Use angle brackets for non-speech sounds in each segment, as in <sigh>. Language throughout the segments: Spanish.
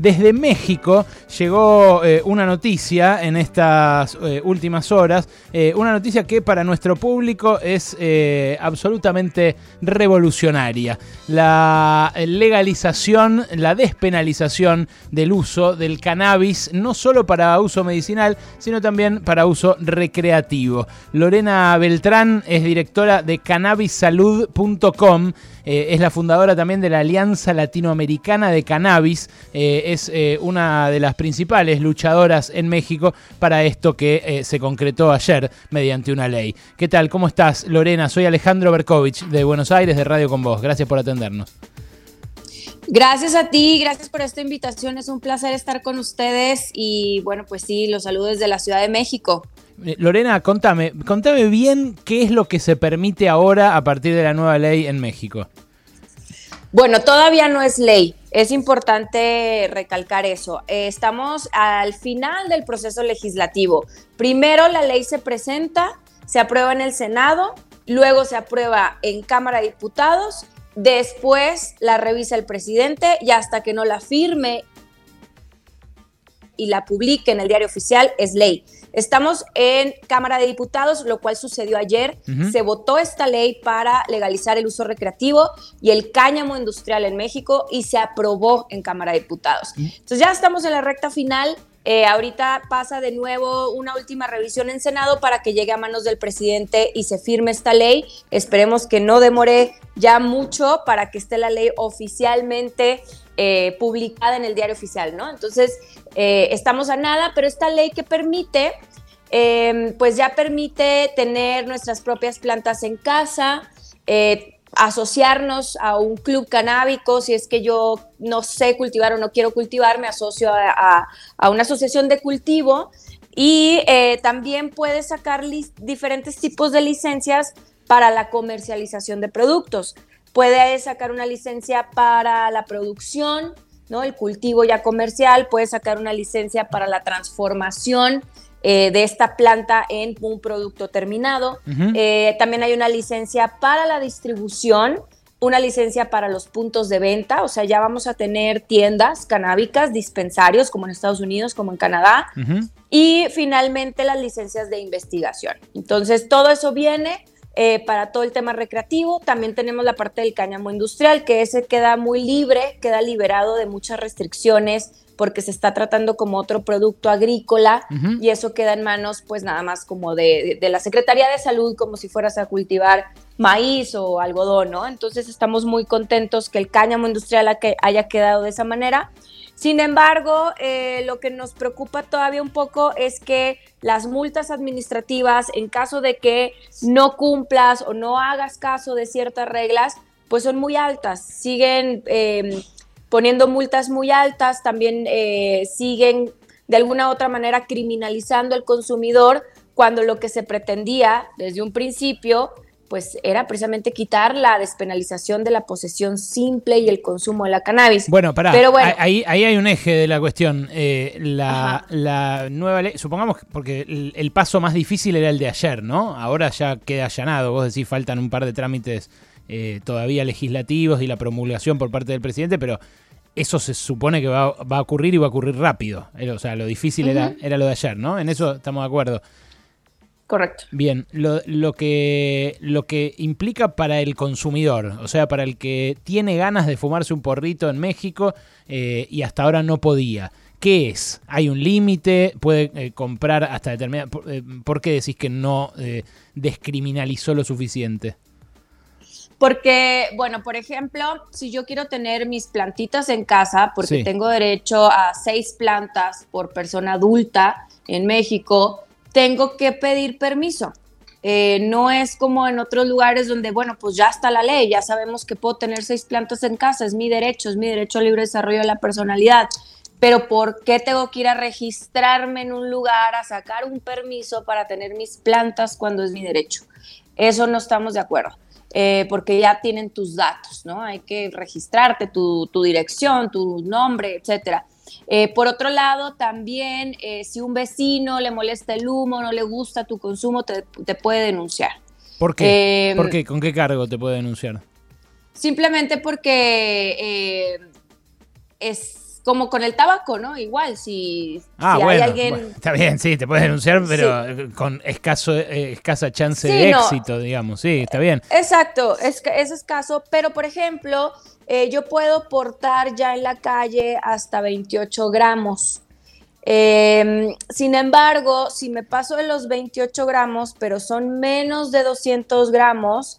Desde México llegó eh, una noticia en estas eh, últimas horas, eh, una noticia que para nuestro público es absolutamente revolucionaria. La legalización, la despenalización del uso del cannabis, no solo para uso medicinal, sino también para uso recreativo. Lorena Beltrán es directora de cannabissalud.com eh, es la fundadora también de la Alianza Latinoamericana de Cannabis, eh, es eh, una de las principales luchadoras en México para esto que se concretó ayer mediante una ley. ¿Qué tal? ¿Cómo estás, Lorena? Soy Alejandro Berkovich de Buenos Aires, de Radio con Vos. Gracias por atendernos. Gracias a ti, gracias por esta invitación. Es un placer estar con ustedes y bueno, pues sí, los saludos desde la Ciudad de México. Eh, Lorena, contame, contame bien qué es lo que se permite ahora a partir de la nueva ley en México. Bueno, todavía no es ley. Es importante recalcar eso. Eh, estamos al final del proceso legislativo. Primero la ley se presenta, se aprueba en el Senado, luego se aprueba en Cámara de Diputados, después la revisa el presidente y hasta que no la firme y la publique en el diario oficial es ley. Estamos en Cámara de Diputados, lo cual sucedió ayer. Se votó esta ley para legalizar el uso recreativo y el cáñamo industrial en México y se aprobó en Cámara de Diputados. Entonces ya estamos en la recta final. Eh, ahorita pasa de nuevo una última revisión en Senado para que llegue a manos del presidente y se firme esta ley. Esperemos que no demore ya mucho para que esté la ley oficialmente eh, publicada en el diario oficial, ¿no? Entonces, eh, estamos a nada, pero esta ley que permite, em, pues ya permite tener nuestras propias plantas en casa, eh, asociarnos a un club canábico, si es que yo no sé cultivar o no quiero cultivar, me asocio a, una asociación de cultivo y también puede sacar diferentes tipos de licencias para la comercialización de productos puede sacar una licencia para la producción, ¿no? El cultivo ya comercial, puede sacar una licencia para la transformación eh, de esta planta en un producto terminado. Eh, también hay una licencia para la distribución, una licencia para los puntos de venta, o sea, ya vamos a tener tiendas canábicas, dispensarios, como en Estados Unidos, como en Canadá. Y finalmente las licencias de investigación. Entonces, todo eso viene eh, para todo el tema recreativo. También tenemos la parte del cáñamo industrial, que ese queda muy libre, queda liberado de muchas restricciones porque se está tratando como otro producto agrícola y eso queda en manos pues nada más como de, de, la Secretaría de Salud como si fueras a cultivar maíz o algodón, ¿no? Entonces estamos muy contentos que el cáñamo industrial haya quedado de esa manera. Sin embargo, eh, lo que nos preocupa todavía un poco es que las multas administrativas, en caso de que no cumplas o no hagas caso de ciertas reglas, pues son muy altas. Siguen em, poniendo multas muy altas, también eh, siguen de alguna u otra manera criminalizando al consumidor cuando lo que se pretendía desde un principio pues era precisamente quitar la despenalización de la posesión simple y el consumo de la cannabis. Bueno, pará, Pero bueno, ahí, ahí hay un eje de la cuestión. Eh, la, nueva ley, supongamos, porque el, paso más difícil era el de ayer, ¿no? Ahora ya queda allanado, vos decís, faltan un par de trámites eh, todavía legislativos y la promulgación por parte del presidente, pero eso se supone que va, a ocurrir y va a ocurrir rápido. O sea, lo difícil era, era lo de ayer, ¿no? En eso estamos de acuerdo. Correcto. Bien, lo, que, lo que implica para el consumidor, o sea, para el que tiene ganas de fumarse un porrito en México eh, y hasta ahora no podía. ¿Qué es? ¿Hay un límite? ¿Puede eh, comprar hasta determinada... Eh, por, qué decís que no descriminalizó lo suficiente? Porque, bueno, por ejemplo, si yo quiero tener mis plantitas en casa, porque tengo derecho a seis plantas por persona adulta en México, tengo que pedir permiso. Eh, no es como en otros lugares donde, bueno, pues ya está la ley, ya sabemos que puedo tener seis plantas en casa, es mi derecho, es mi derecho al libre desarrollo de la personalidad. Pero ¿por qué tengo que ir a registrarme en un lugar, a sacar un permiso para tener mis plantas cuando es mi derecho? Eso no estamos de acuerdo. Eh, porque ya tienen tus datos, ¿no? Hay que registrarte, tu, tu dirección, tu nombre, etcétera. Eh, por otro lado, también eh, si un vecino le molesta el humo, no le gusta tu consumo, te, puede denunciar. ¿Por qué? ¿Por qué? ¿Con qué cargo te puede denunciar? Simplemente porque es como con el tabaco, ¿no? Igual, si, ah, hay bueno, alguien... está bien, sí, te puedes denunciar, pero con escaso, eh, escasa chance de éxito, digamos, sí, está bien. Exacto, es, es escaso, pero por ejemplo, eh, yo puedo portar ya en la calle hasta 28 gramos. Em, sin embargo, si me paso de los 28 gramos, pero son menos de 200 gramos,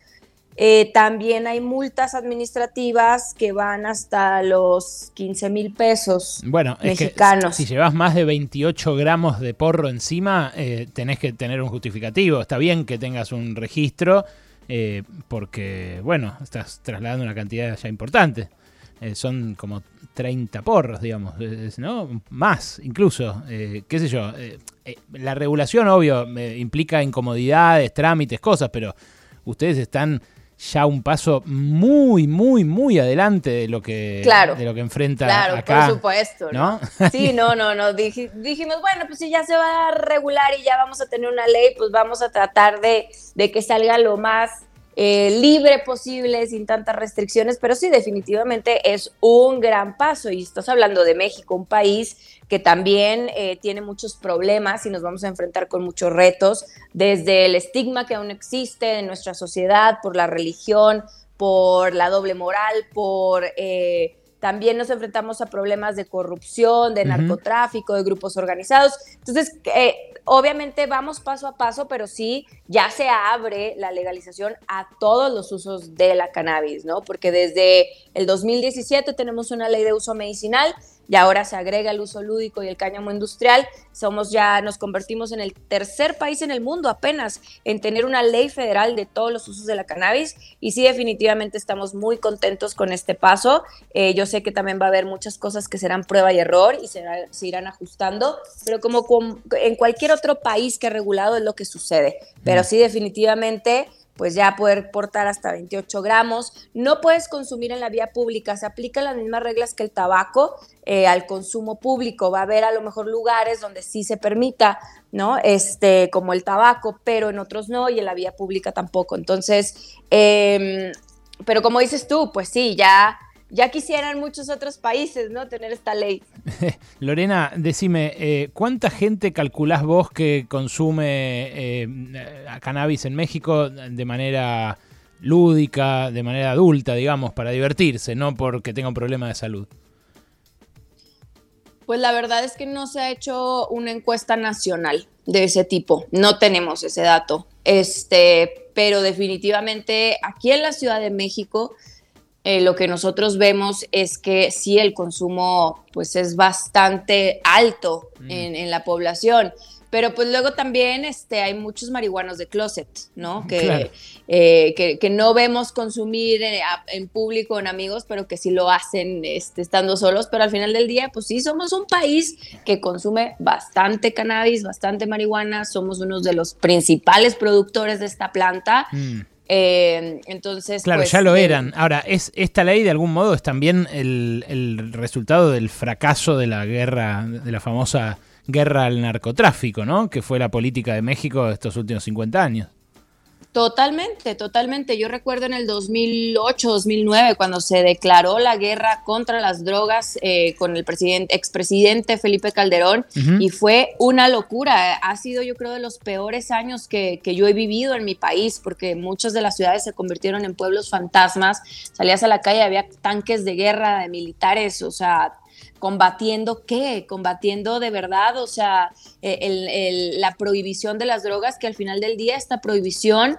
eh, también hay multas administrativas que van hasta los 15 mil pesos bueno, mexicanos. si llevas más de 28 gramos de porro encima, eh, tenés que tener un justificativo. Está bien que tengas un registro, eh, porque, bueno, estás trasladando una cantidad ya importante. son como 30 porros, digamos, ¿no? Más, incluso, qué sé yo. la regulación, obvio, implica incomodidades, trámites, cosas, pero ustedes están ya un paso muy, muy, muy adelante de lo que, de lo que enfrenta claro, por supuesto. ¿no? Sí, no, no, no. dijimos, bueno, pues si ya se va a regular y ya vamos a tener una ley, pues vamos a tratar de, de que salga lo más eh, libre posible, sin tantas restricciones, pero sí, definitivamente es un gran paso. Y estás hablando de México, un país que también eh, tiene muchos problemas y nos vamos a enfrentar con muchos retos, desde el estigma que aún existe en nuestra sociedad por la religión, por la doble moral, por... Eh, también nos enfrentamos a problemas de corrupción, de narcotráfico, de grupos organizados. Entonces, eh, obviamente vamos paso a paso, pero sí ya se abre la legalización a todos los usos de la cannabis, ¿no? Porque desde el 2017 tenemos una ley de uso medicinal y ahora se agrega el uso lúdico y el cáñamo industrial. Somos ya, nos convertimos en el tercer país en el mundo apenas en tener una ley federal de todos los usos de la cannabis y sí definitivamente estamos muy contentos con este paso. Eh, yo sé que también va a haber muchas cosas que serán prueba y error y se, se irán ajustando, pero como en cualquier otro país que ha regulado es lo que sucede. Pero sí definitivamente pues ya poder portar hasta 28 gramos. No puedes consumir en la vía pública, se aplican las mismas reglas que el tabaco eh, al consumo público. Va a haber a lo mejor lugares donde sí se permita, ¿no? Este, como el tabaco, pero en otros no y en la vía pública tampoco. Entonces, em, pero como dices tú, pues sí, ya ya quisieran muchos otros países, ¿no? Tener esta ley. <laughs> Lorena, decime, eh, ¿cuánta gente calculás vos que consume eh, cannabis en México de manera lúdica, de manera adulta, digamos, para divertirse, no porque tenga un problema de salud? Pues la verdad es que no se ha hecho una encuesta nacional de ese tipo. No tenemos ese dato. Este, pero definitivamente aquí en la Ciudad de México eh, lo que nosotros vemos es que sí el consumo pues es bastante alto mm. en, la población. Pero pues luego también este, hay muchos marihuanos de closet, ¿no? <laughs> Que, eh, que, no vemos consumir en, público, en amigos, pero que sí lo hacen este, estando solos. Pero al final del día, pues sí, somos un país que consume bastante cannabis, bastante marihuana. Somos uno de los principales productores de esta planta. Mm. Eh, entonces. Claro, pues, ya lo eran. Ahora, ¿es esta ley de algún modo es también el, resultado del fracaso de la guerra, de la famosa guerra al narcotráfico, ¿no? Que fue la política de México estos últimos 50 años. Totalmente, totalmente. Yo recuerdo en el 2008, 2009, cuando se declaró la guerra contra las drogas eh, con el presidente, expresidente Felipe Calderón, y fue una locura. Ha sido, yo creo, de los peores años que, que, yo he vivido en mi país, porque muchas de las ciudades se convirtieron en pueblos fantasmas. Salías a la calle, había tanques de guerra de militares, o sea, combatiendo qué, combatiendo de verdad, o sea, eh, la prohibición de las drogas, que al final del día esta prohibición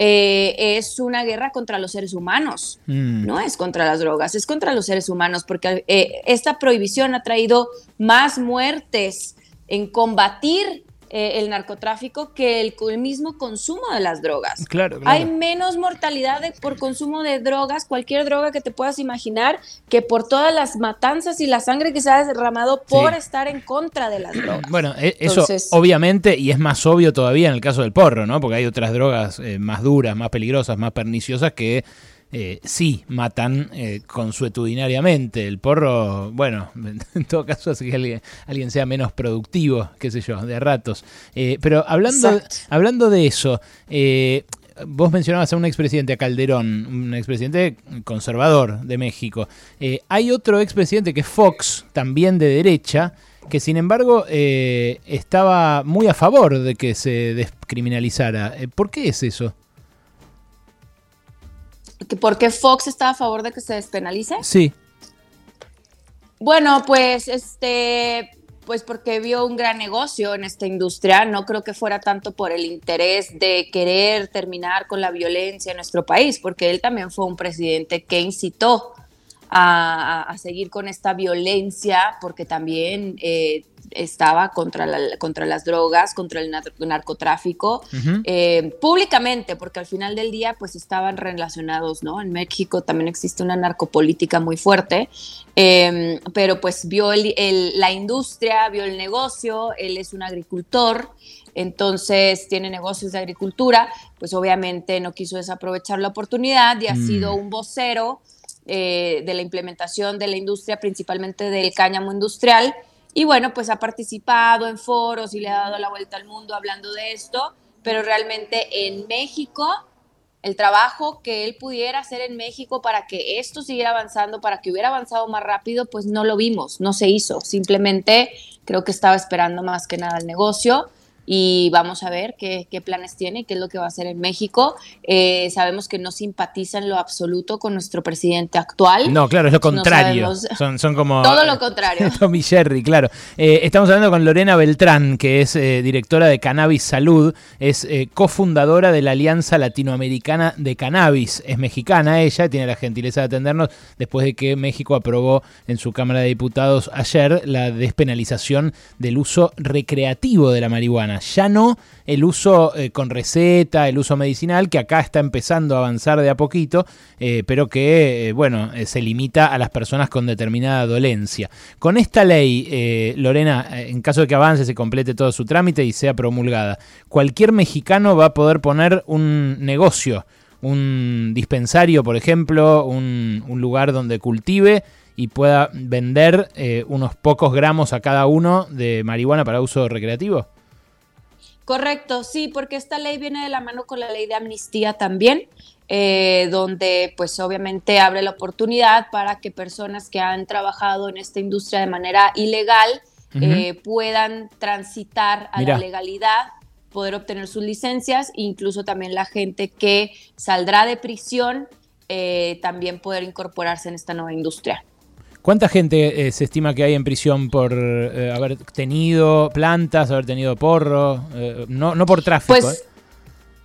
eh, es una guerra contra los seres humanos, mm. no es contra las drogas, es contra los seres humanos, porque eh, esta prohibición ha traído más muertes en combatir eh, el narcotráfico que el, mismo consumo de las drogas. Claro, Hay menos mortalidad por consumo de drogas, cualquier droga que te puedas imaginar, que por todas las matanzas y la sangre que se ha derramado por estar en contra de las <clears throat> drogas. Bueno, e, eso obviamente, y es más obvio todavía en el caso del porro, ¿no? Porque hay otras drogas eh, más duras, más peligrosas, más perniciosas que eh, sí matan eh, consuetudinariamente. El porro, bueno, <laughs> en todo caso hace que alguien, alguien sea menos productivo, qué sé yo, de ratos. Eh, pero hablando, hablando de eso, vos mencionabas a un expresidente, a Calderón, un expresidente conservador de México. Hay otro expresidente que es Fox, también de derecha, que sin embargo eh, estaba muy a favor de que se descriminalizara. ¿Por qué es eso? ¿Por qué Fox está a favor de que se despenalice? Sí. Bueno, pues este, pues porque vio un gran negocio en esta industria. No creo que fuera tanto por el interés de querer terminar con la violencia en nuestro país, porque él también fue un presidente que incitó a, seguir con esta violencia, porque también eh, estaba contra, la, contra las drogas, contra el narcotráfico, eh, públicamente, porque al final del día pues estaban relacionados, ¿no? En México también existe una narcopolítica muy fuerte, em, pero pues vio la industria, vio el negocio, él es un agricultor, entonces tiene negocios de agricultura, pues obviamente no quiso desaprovechar la oportunidad y ha mm. sido un vocero eh, de la implementación de la industria, principalmente del cáñamo industrial, y bueno, pues ha participado en foros y le ha dado la vuelta al mundo hablando de esto, pero realmente en México, el trabajo que él pudiera hacer en México para que esto siguiera avanzando, para que hubiera avanzado más rápido, pues no lo vimos, no se hizo. Simplemente creo que estaba esperando más que nada el negocio y vamos a ver qué, planes tiene, qué es lo que va a hacer en México. Eh, sabemos que no simpatiza en lo absoluto con nuestro presidente actual. No, claro, es lo contrario. son, son, como... Todo lo contrario. <laughs> Tommy Jerry, claro. Eh, estamos hablando con Lorena Beltrán, que es eh, directora de Cannabis Salud, es cofundadora de la Alianza Latinoamericana de Cannabis. Es mexicana ella, tiene la gentileza de atendernos después de que México aprobó en su Cámara de Diputados ayer la despenalización del uso recreativo de la marihuana ya no el uso eh, con receta, el uso medicinal, que acá está empezando a avanzar de a poquito, eh, pero que, eh, bueno, se limita a las personas con determinada dolencia. Con esta ley, Lorena, en caso de que avance, se complete todo su trámite y sea promulgada, cualquier mexicano va a poder poner un negocio, un dispensario, por ejemplo, un, lugar donde cultive y pueda vender unos pocos gramos a cada uno de marihuana para uso recreativo? Correcto, sí, porque esta ley viene de la mano con la ley de amnistía también, eh, donde pues obviamente abre la oportunidad para que personas que han trabajado en esta industria de manera ilegal eh, puedan transitar a la legalidad, poder obtener sus licencias, incluso también la gente que saldrá de prisión eh, también poder incorporarse en esta nueva industria. ¿Cuánta gente eh, se estima que hay en prisión por eh, haber tenido plantas, haber tenido porro? Eh, no, no por tráfico. Pues,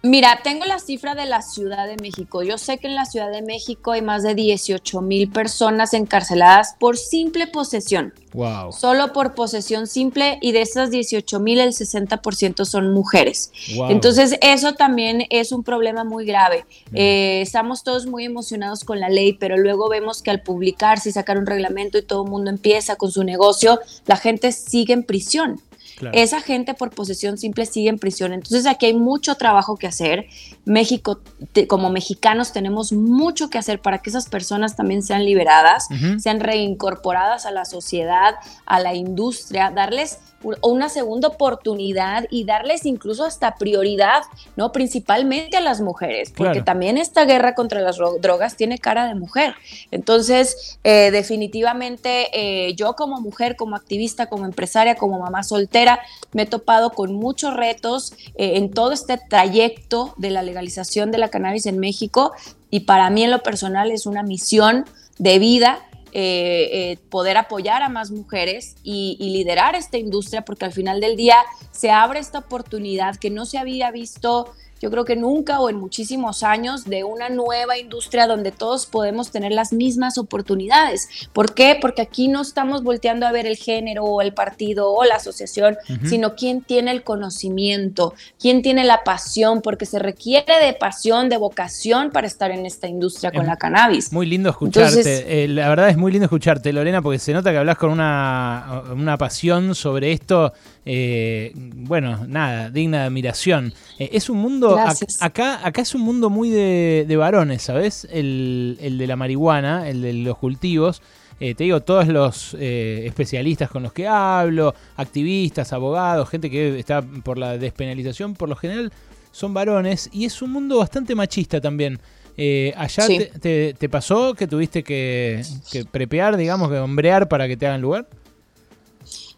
Mira, tengo la cifra de la Ciudad de México. Yo sé que en la Ciudad de México hay más de 18 mil personas encarceladas por simple posesión. Wow. Solo por posesión simple y de esas 18 mil el 60% son mujeres. Entonces eso también es un problema muy grave. Mm. Eh, estamos todos muy emocionados con la ley, pero luego vemos que al publicarse y sacar un reglamento y todo el mundo empieza con su negocio, la gente sigue en prisión. Esa gente por posesión simple sigue en prisión. Entonces aquí hay mucho trabajo que hacer. México, como mexicanos, tenemos mucho que hacer para que esas personas también sean liberadas, sean reincorporadas a la sociedad, a la industria, darles una segunda oportunidad y darles incluso hasta prioridad, ¿no? Principalmente a las mujeres, porque también esta guerra contra las drogas tiene cara de mujer. Entonces, eh, definitivamente eh, yo como mujer, como activista, como empresaria, como mamá soltera, me he topado con muchos retos eh, en todo este trayecto de la legalización de la cannabis en México y para mí en lo personal es una misión de vida eh, eh, poder apoyar a más mujeres y, liderar esta industria, porque al final del día se abre esta oportunidad que no se había visto yo creo que nunca o en muchísimos años de una nueva industria donde todos podemos tener las mismas oportunidades. ¿Por qué? Porque aquí no estamos volteando a ver el género o el partido o la asociación, sino quién tiene el conocimiento, quién tiene la pasión, porque se requiere de pasión, de vocación para estar en esta industria con la cannabis. Muy lindo escucharte. Eh, la verdad es muy lindo escucharte, Lorena, porque se nota que hablas con una, una pasión sobre esto eh, bueno, nada, digna de admiración. Eh, es un mundo, acá, acá es un mundo muy de, varones, ¿sabes? El, de la marihuana, el de los cultivos. Eh, te digo, todos los especialistas con los que hablo, activistas, abogados, gente que está por la despenalización, por lo general son varones y es un mundo bastante machista también. Eh, ¿Allá te, te, pasó que tuviste que, que prepear, digamos, que hombrear para que te hagan lugar?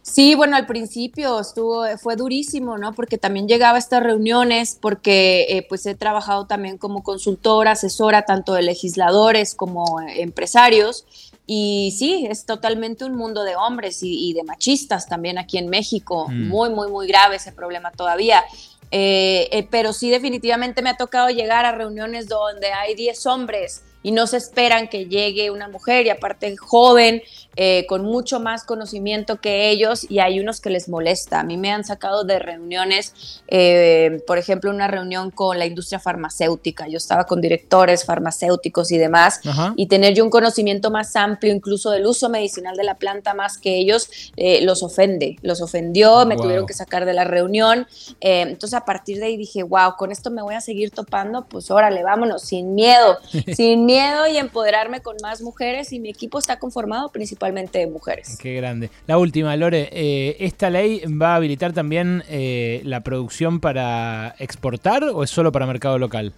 Sí, bueno, al principio estuvo, fue durísimo, ¿no? Porque también llegaba a estas reuniones, porque eh, pues he trabajado también como consultora, asesora tanto de legisladores como empresarios. Y sí, es totalmente un mundo de hombres y, de machistas también aquí en México. Mm. Muy, muy, muy grave ese problema todavía. Eh, eh, pero sí, definitivamente me ha tocado llegar a reuniones donde hay 10 hombres y no se esperan que llegue una mujer y aparte joven, eh, con mucho más conocimiento que ellos y hay unos que les molesta. A mí me han sacado de reuniones, eh, por ejemplo, una reunión con la industria farmacéutica. Yo estaba con directores farmacéuticos y demás y tener yo un conocimiento más amplio incluso del uso medicinal de la planta más que ellos, eh, los ofende, los ofendió, me tuvieron que sacar de la reunión. entonces a partir de ahí dije, wow, con esto me voy a seguir topando, pues órale, vámonos, sin miedo, <laughs> sin miedo miedo y empoderarme con más mujeres y mi equipo está conformado principalmente de mujeres. Qué grande. La última, Lore, eh, ¿esta ley va a habilitar también eh, la producción para exportar o es solo para mercado local?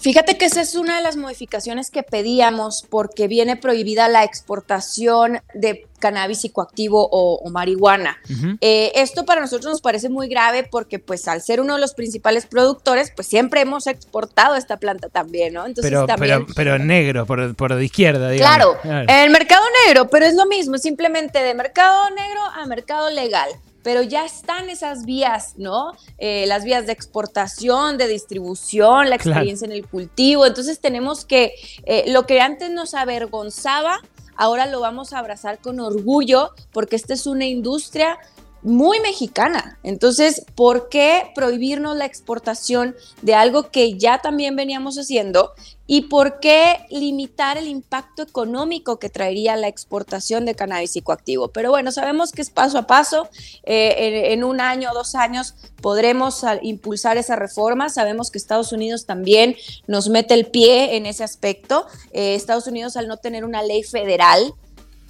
Fíjate que esa es una de las modificaciones que pedíamos porque viene prohibida la exportación de cannabis psicoactivo o, marihuana. Eh, esto para nosotros nos parece muy grave porque pues al ser uno de los principales productores, pues siempre hemos exportado esta planta también, ¿no? Entonces, pero, pero, pero negro, por, por de izquierda, digamos. Claro, en el mercado negro, pero es lo mismo, simplemente de mercado negro a mercado legal pero ya están esas vías, ¿no? Eh, las vías de exportación, de distribución, la experiencia en el cultivo. Entonces tenemos que, eh, lo que antes nos avergonzaba, ahora lo vamos a abrazar con orgullo, porque esta es una industria muy mexicana. Entonces, ¿por qué prohibirnos la exportación de algo que ya también veníamos haciendo? ¿Y por qué limitar el impacto económico que traería la exportación de cannabis psicoactivo? Pero bueno, sabemos que es paso a paso. Eh, en, un año o dos años podremos impulsar esa reforma. Sabemos que Estados Unidos también nos mete el pie en ese aspecto. Eh, Estados Unidos, al no tener una ley federal,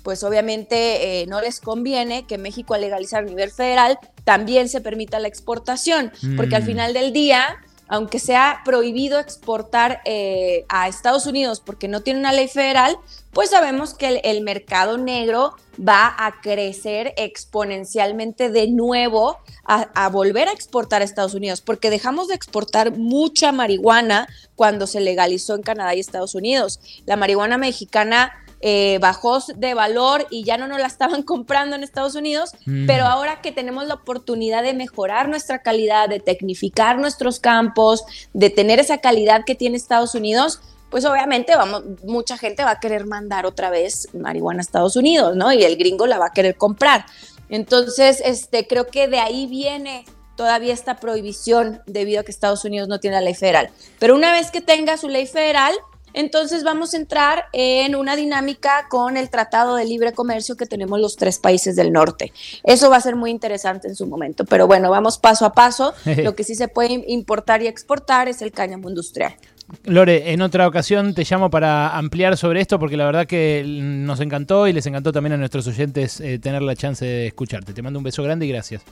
pues obviamente eh, no les conviene que México al legalizar a nivel federal también se permita la exportación, porque al mm. final del día, aunque sea prohibido exportar eh, a Estados Unidos porque no tiene una ley federal, pues sabemos que el, mercado negro va a crecer exponencialmente de nuevo a, a, volver a exportar a Estados Unidos, porque dejamos de exportar mucha marihuana cuando se legalizó en Canadá y Estados Unidos. La marihuana mexicana eh, bajó de valor y ya no nos la estaban <laughs> comprando en Estados Unidos, mm. pero ahora que tenemos la oportunidad de mejorar nuestra calidad, de tecnificar nuestros campos, de tener esa calidad que tiene Estados Unidos, pues obviamente vamos, mucha gente va a querer mandar otra vez marihuana a Estados Unidos, ¿no? Y el gringo la va a querer comprar. Entonces, este, creo que de ahí viene todavía esta prohibición debido a que Estados Unidos no tiene la ley federal. Pero una vez que tenga su ley federal, entonces vamos a entrar en una dinámica con el Tratado de Libre Comercio que tenemos los tres países del norte. Eso va a ser muy interesante en su momento, pero bueno, vamos paso a paso. <laughs> Lo que sí se puede importar y exportar es el cáñamo industrial. Lore, en otra ocasión te llamo para ampliar sobre esto porque la verdad que nos encantó y les encantó también a nuestros oyentes eh, tener la chance de escucharte. Te mando un beso grande y gracias.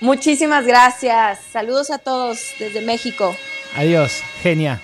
Muchísimas gracias. Saludos a todos desde México. Adiós, genia.